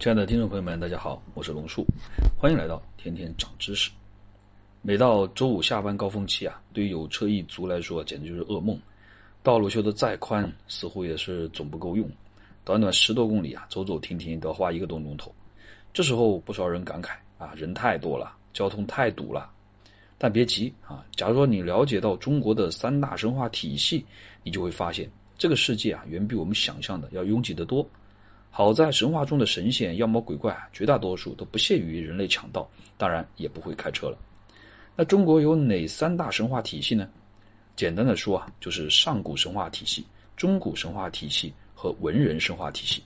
亲爱的听众朋友们，大家好，我是龙树，欢迎来到天天长知识。每到周五下班高峰期啊，对于有车一族来说，简直就是噩梦。道路修得再宽，似乎也是总不够用。短短十多公里啊，走走停停都要花一个多钟头。这时候，不少人感慨啊，人太多了，交通太堵了。但别急啊，假如说你了解到中国的三大神话体系，你就会发现，这个世界啊，远比我们想象的要拥挤得多。好在神话中的神仙、妖魔鬼怪，绝大多数都不屑于人类抢道，当然也不会开车了。那中国有哪三大神话体系呢？简单的说啊，就是上古神话体系、中古神话体系和文人神话体系。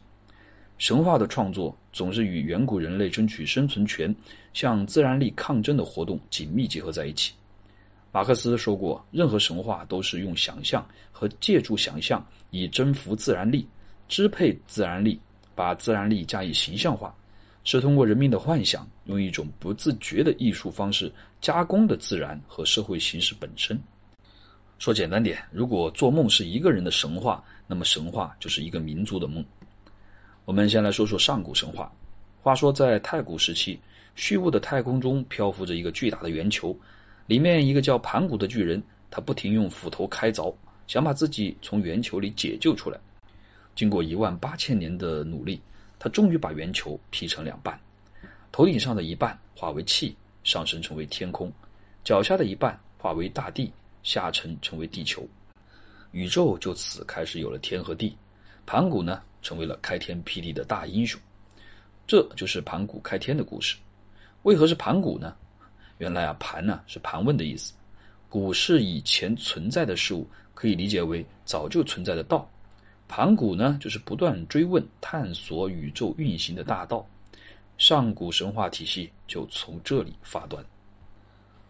神话的创作总是与远古人类争取生存权、向自然力抗争的活动紧密结合在一起。马克思说过，任何神话都是用想象和借助想象以征服自然力、支配自然力。把自然力加以形象化，是通过人民的幻想，用一种不自觉的艺术方式加工的自然和社会形式本身。说简单点，如果做梦是一个人的神话，那么神话就是一个民族的梦。我们先来说说上古神话。话说在太古时期，虚无的太空中漂浮着一个巨大的圆球，里面一个叫盘古的巨人，他不停用斧头开凿，想把自己从圆球里解救出来。经过一万八千年的努力，他终于把圆球劈成两半，头顶上的一半化为气，上升成为天空；脚下的一半化为大地，下沉成为地球。宇宙就此开始有了天和地。盘古呢，成为了开天辟地的大英雄。这就是盘古开天的故事。为何是盘古呢？原来啊，盘呢是盘问的意思。古是以前存在的事物，可以理解为早就存在的道。盘古呢，就是不断追问、探索宇宙运行的大道，上古神话体系就从这里发端。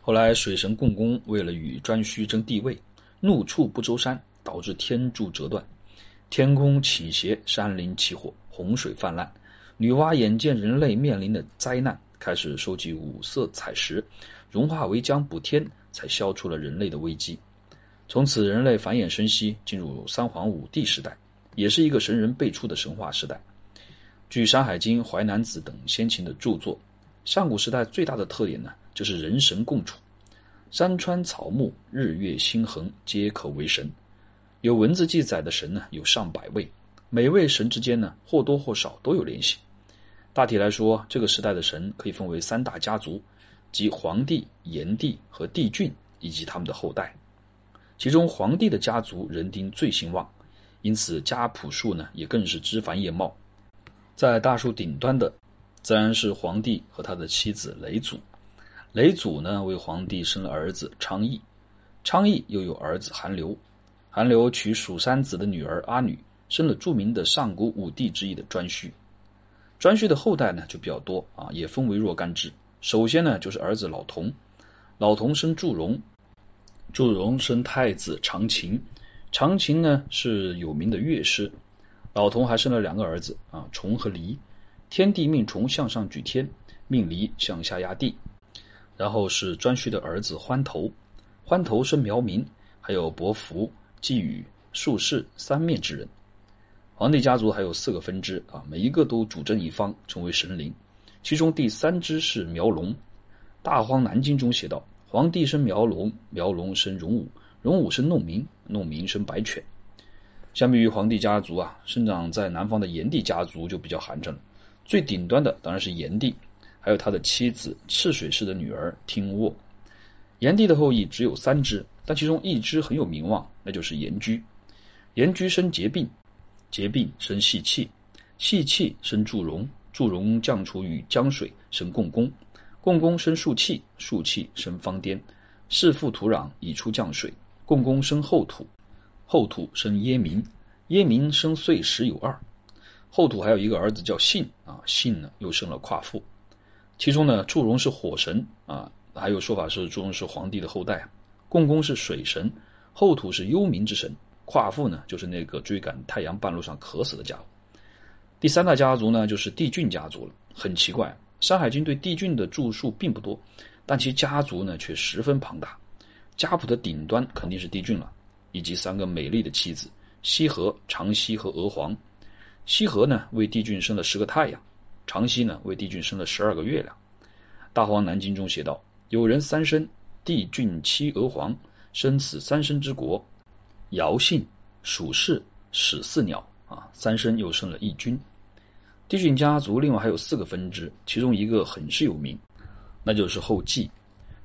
后来，水神共工为了与颛顼争地位，怒触不周山，导致天柱折断，天空倾斜，山林起火，洪水泛滥。女娲眼见人类面临的灾难，开始收集五色彩石，融化为浆补天，才消除了人类的危机。从此，人类繁衍生息，进入三皇五帝时代。也是一个神人辈出的神话时代。据《山海经》《淮南子》等先秦的著作，上古时代最大的特点呢，就是人神共处，山川草木、日月星恒皆可为神。有文字记载的神呢，有上百位，每位神之间呢，或多或少都有联系。大体来说，这个时代的神可以分为三大家族，即黄帝、炎帝和帝俊以及他们的后代。其中，黄帝的家族人丁最兴旺。因此，家谱树呢也更是枝繁叶茂。在大树顶端的，自然是皇帝和他的妻子雷祖。雷祖呢为皇帝生了儿子昌邑，昌邑又有儿子韩流。韩流娶蜀山子的女儿阿女，生了著名的上古五帝之一的颛顼。颛顼的后代呢就比较多啊，也分为若干支。首先呢就是儿子老童，老童生祝融，祝融生太子长琴。长琴呢是有名的乐师，老童还生了两个儿子啊，虫和离。天帝命虫向上举天，命离向下压地。然后是颛顼的儿子欢头，欢头生苗民，还有伯服、季禹、术士三面之人。皇帝家族还有四个分支啊，每一个都主政一方，成为神灵。其中第三支是苗龙，《大荒南经》中写道：皇帝生苗龙，苗龙生荣武。荣武生弄明，弄明生白犬。相比于皇帝家族啊，生长在南方的炎帝家族就比较寒碜了。最顶端的当然是炎帝，还有他的妻子赤水氏的女儿听沃。炎帝的后裔只有三支，但其中一支很有名望，那就是炎居。炎居生桀病，桀病生细气，细气生祝融，祝融降处于江水生共工，共工生树气，树气生方颠，弑父土壤以出降水。共工生后土，后土生耶民，耶民生岁时有二。后土还有一个儿子叫信啊，信呢又生了夸父。其中呢，祝融是火神啊，还有说法是祝融是皇帝的后代。共工是水神，后土是幽冥之神，夸父呢就是那个追赶太阳半路上渴死的家伙。第三大家族呢就是帝俊家族了。很奇怪，《山海经》对帝俊的著述并不多，但其家族呢却十分庞大。家谱的顶端肯定是帝俊了，以及三个美丽的妻子羲和、长羲和娥皇。羲和呢为帝俊生了十个太阳，长息呢为帝俊生了十二个月亮。大荒南经中写道：“有人三生，帝俊妻娥皇，生此三生之国，尧姓、蜀氏、始四鸟啊，三生又生了义君。帝俊家族另外还有四个分支，其中一个很是有名，那就是后稷。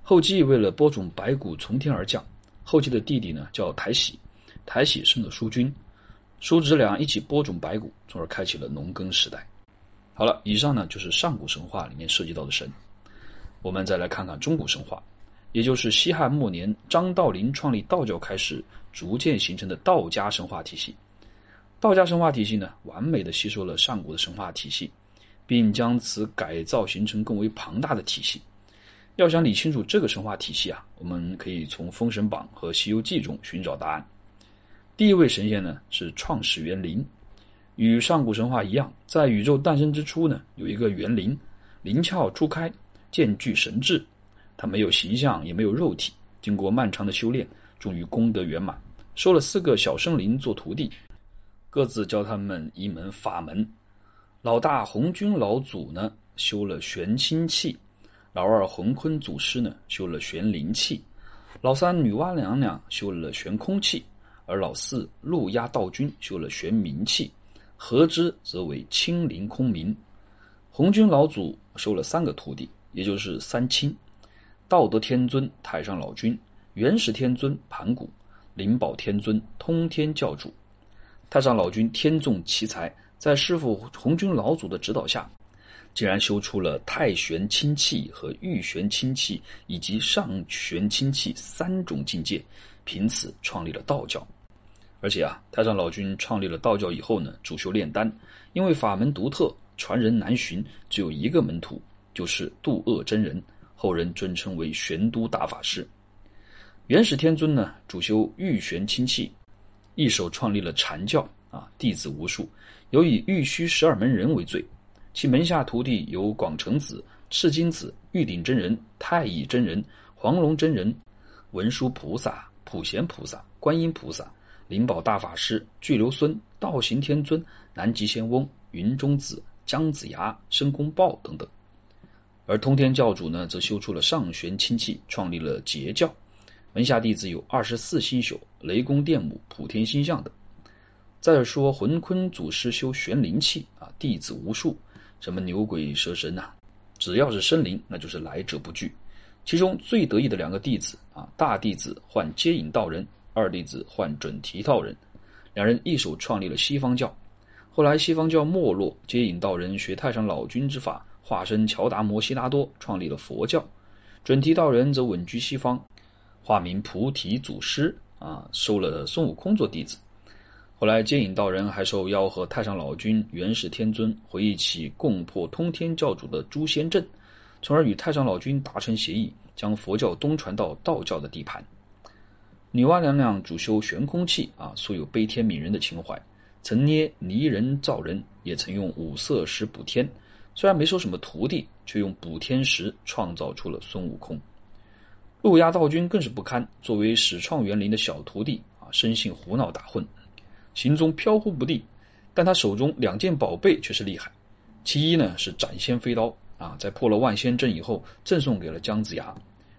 后继为了播种白骨从天而降，后继的弟弟呢叫台喜，台喜生了叔君，叔侄俩一起播种白骨，从而开启了农耕时代。好了，以上呢就是上古神话里面涉及到的神。我们再来看看中古神话，也就是西汉末年张道陵创立道教开始，逐渐形成的道家神话体系。道家神话体系呢，完美的吸收了上古的神话体系，并将此改造形成更为庞大的体系。要想理清楚这个神话体系啊，我们可以从《封神榜》和《西游记》中寻找答案。第一位神仙呢是创始元灵，与上古神话一样，在宇宙诞生之初呢，有一个元灵，灵窍初开。渐具神智，他没有形象，也没有肉体。经过漫长的修炼，终于功德圆满，收了四个小生灵做徒弟，各自教他们一门法门。老大红军老祖呢，修了玄清气；老二浑坤祖师呢，修了玄灵气；老三女娲娘娘修了玄空气；而老四陆压道君修了玄冥气，合之则为清灵空明。红军老祖收了三个徒弟。也就是三清，道德天尊太上老君，元始天尊盘古，灵宝天尊通天教主。太上老君天纵奇才，在师傅红军老祖的指导下，竟然修出了太玄清气和玉玄清气以及上玄清气三种境界，凭此创立了道教。而且啊，太上老君创立了道教以后呢，主修炼丹，因为法门独特，传人难寻，只有一个门徒。就是渡厄真人，后人尊称为玄都大法师。元始天尊呢，主修玉玄清气，一手创立了禅教啊，弟子无数，有以玉虚十二门人为最。其门下徒弟有广成子、赤金子、玉鼎真人、太乙真人、黄龙真人、文殊菩萨、普贤菩萨、观音菩萨、灵宝大法师、巨留孙、道行天尊、南极仙翁、云中子、姜子牙、申公豹等等。而通天教主呢，则修出了上玄清气，创立了截教，门下弟子有二十四星宿、雷公电母、普天星象等。再说魂坤祖师修玄灵气啊，弟子无数，什么牛鬼蛇神呐，只要是生灵，那就是来者不拒。其中最得意的两个弟子啊，大弟子唤接引道人，二弟子唤准提道人，两人一手创立了西方教。后来西方教没落，接引道人学太上老君之法。化身乔达摩悉达多，创立了佛教；准提道人则稳居西方，化名菩提祖师啊，收了孙悟空做弟子。后来接引道人还受邀和太上老君、元始天尊回忆起共破通天教主的诛仙阵，从而与太上老君达成协议，将佛教东传到道教的地盘。女娲娘娘主修悬空气啊，素有悲天悯人的情怀，曾捏泥人造人，也曾用五色石补天。虽然没收什么徒弟，却用补天石创造出了孙悟空。路亚道君更是不堪，作为始创园林的小徒弟啊，生性胡闹打混，行踪飘忽不定。但他手中两件宝贝却是厉害，其一呢是斩仙飞刀啊，在破了万仙阵以后赠送给了姜子牙；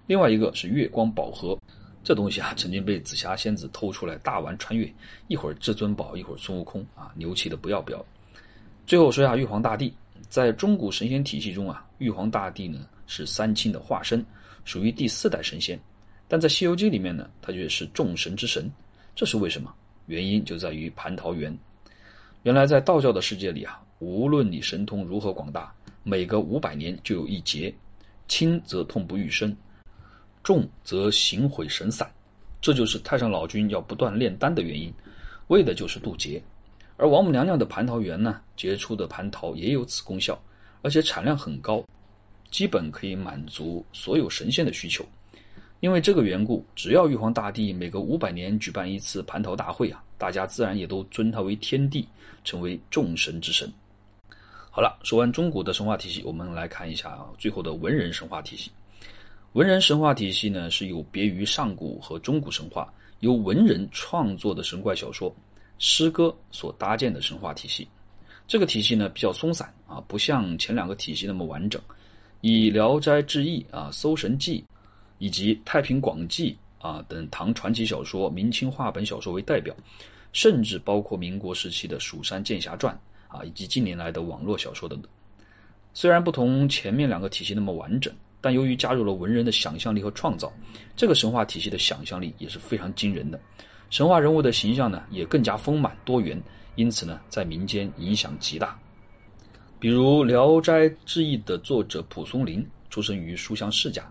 另外一个是月光宝盒，这东西啊曾经被紫霞仙子偷出来大玩穿越，一会儿至尊宝，一会儿孙悟空啊，牛气的不要不要。最后说下玉皇大帝。在中古神仙体系中啊，玉皇大帝呢是三清的化身，属于第四代神仙。但在《西游记》里面呢，他却是众神之神，这是为什么？原因就在于蟠桃园。原来在道教的世界里啊，无论你神通如何广大，每隔五百年就有一劫，轻则痛不欲生，重则形毁神散。这就是太上老君要不断炼丹的原因，为的就是渡劫。而王母娘娘的蟠桃园呢，结出的蟠桃也有此功效，而且产量很高，基本可以满足所有神仙的需求。因为这个缘故，只要玉皇大帝每隔五百年举办一次蟠桃大会啊，大家自然也都尊他为天帝，成为众神之神。好了，说完中古的神话体系，我们来看一下啊，最后的文人神话体系。文人神话体系呢，是有别于上古和中古神话，由文人创作的神怪小说。诗歌所搭建的神话体系，这个体系呢比较松散啊，不像前两个体系那么完整。以《聊斋志异》啊、《搜神记》以及《太平广记》啊等唐传奇小说、明清话本小说为代表，甚至包括民国时期的《蜀山剑侠传》啊，以及近年来的网络小说等等。虽然不同前面两个体系那么完整，但由于加入了文人的想象力和创造，这个神话体系的想象力也是非常惊人的。神话人物的形象呢也更加丰满多元，因此呢在民间影响极大。比如《聊斋志异》的作者蒲松龄，出生于书香世家，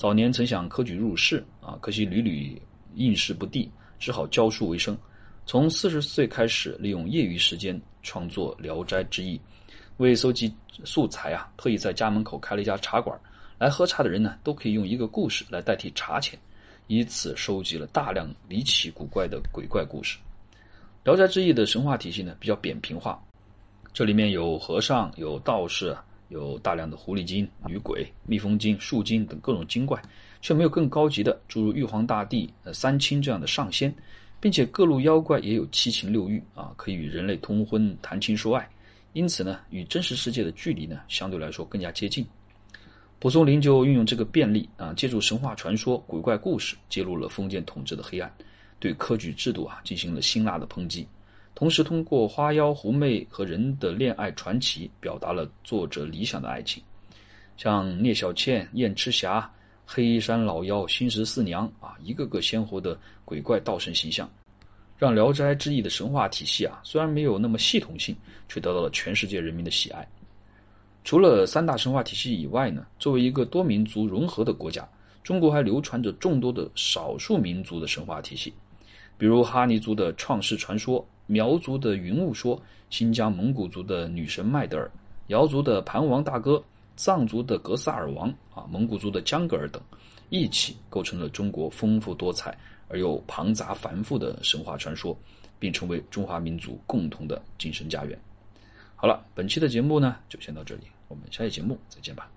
早年曾想科举入仕啊，可惜屡屡应试不第，只好教书为生。从四十岁开始，利用业余时间创作《聊斋志异》，为搜集素材啊，特意在家门口开了一家茶馆，来喝茶的人呢，都可以用一个故事来代替茶钱，以此收集了大量离奇古怪的鬼怪故事。《聊斋志异》的神话体系呢，比较扁平化。这里面有和尚、有道士，有大量的狐狸精、女鬼、蜜蜂精、树精等各种精怪，却没有更高级的，诸如玉皇大帝、呃三清这样的上仙，并且各路妖怪也有七情六欲啊，可以与人类通婚、谈情说爱，因此呢，与真实世界的距离呢，相对来说更加接近。蒲松龄就运用这个便利啊，借助神话传说、鬼怪故事，揭露了封建统治的黑暗，对科举制度啊进行了辛辣的抨击。同时，通过花妖狐媚和人的恋爱传奇，表达了作者理想的爱情，像聂小倩、燕赤霞、黑山老妖、新十四娘啊，一个个鲜活的鬼怪道神形象，让《聊斋志异》的神话体系啊，虽然没有那么系统性，却得到了全世界人民的喜爱。除了三大神话体系以外呢，作为一个多民族融合的国家，中国还流传着众多的少数民族的神话体系，比如哈尼族的创世传说。苗族的云雾说，新疆蒙古族的女神麦德尔，瑶族的盘王大哥，藏族的格萨尔王啊，蒙古族的江格尔等，一起构成了中国丰富多彩而又庞杂繁复的神话传说，并成为中华民族共同的精神家园。好了，本期的节目呢就先到这里，我们下期节目再见吧。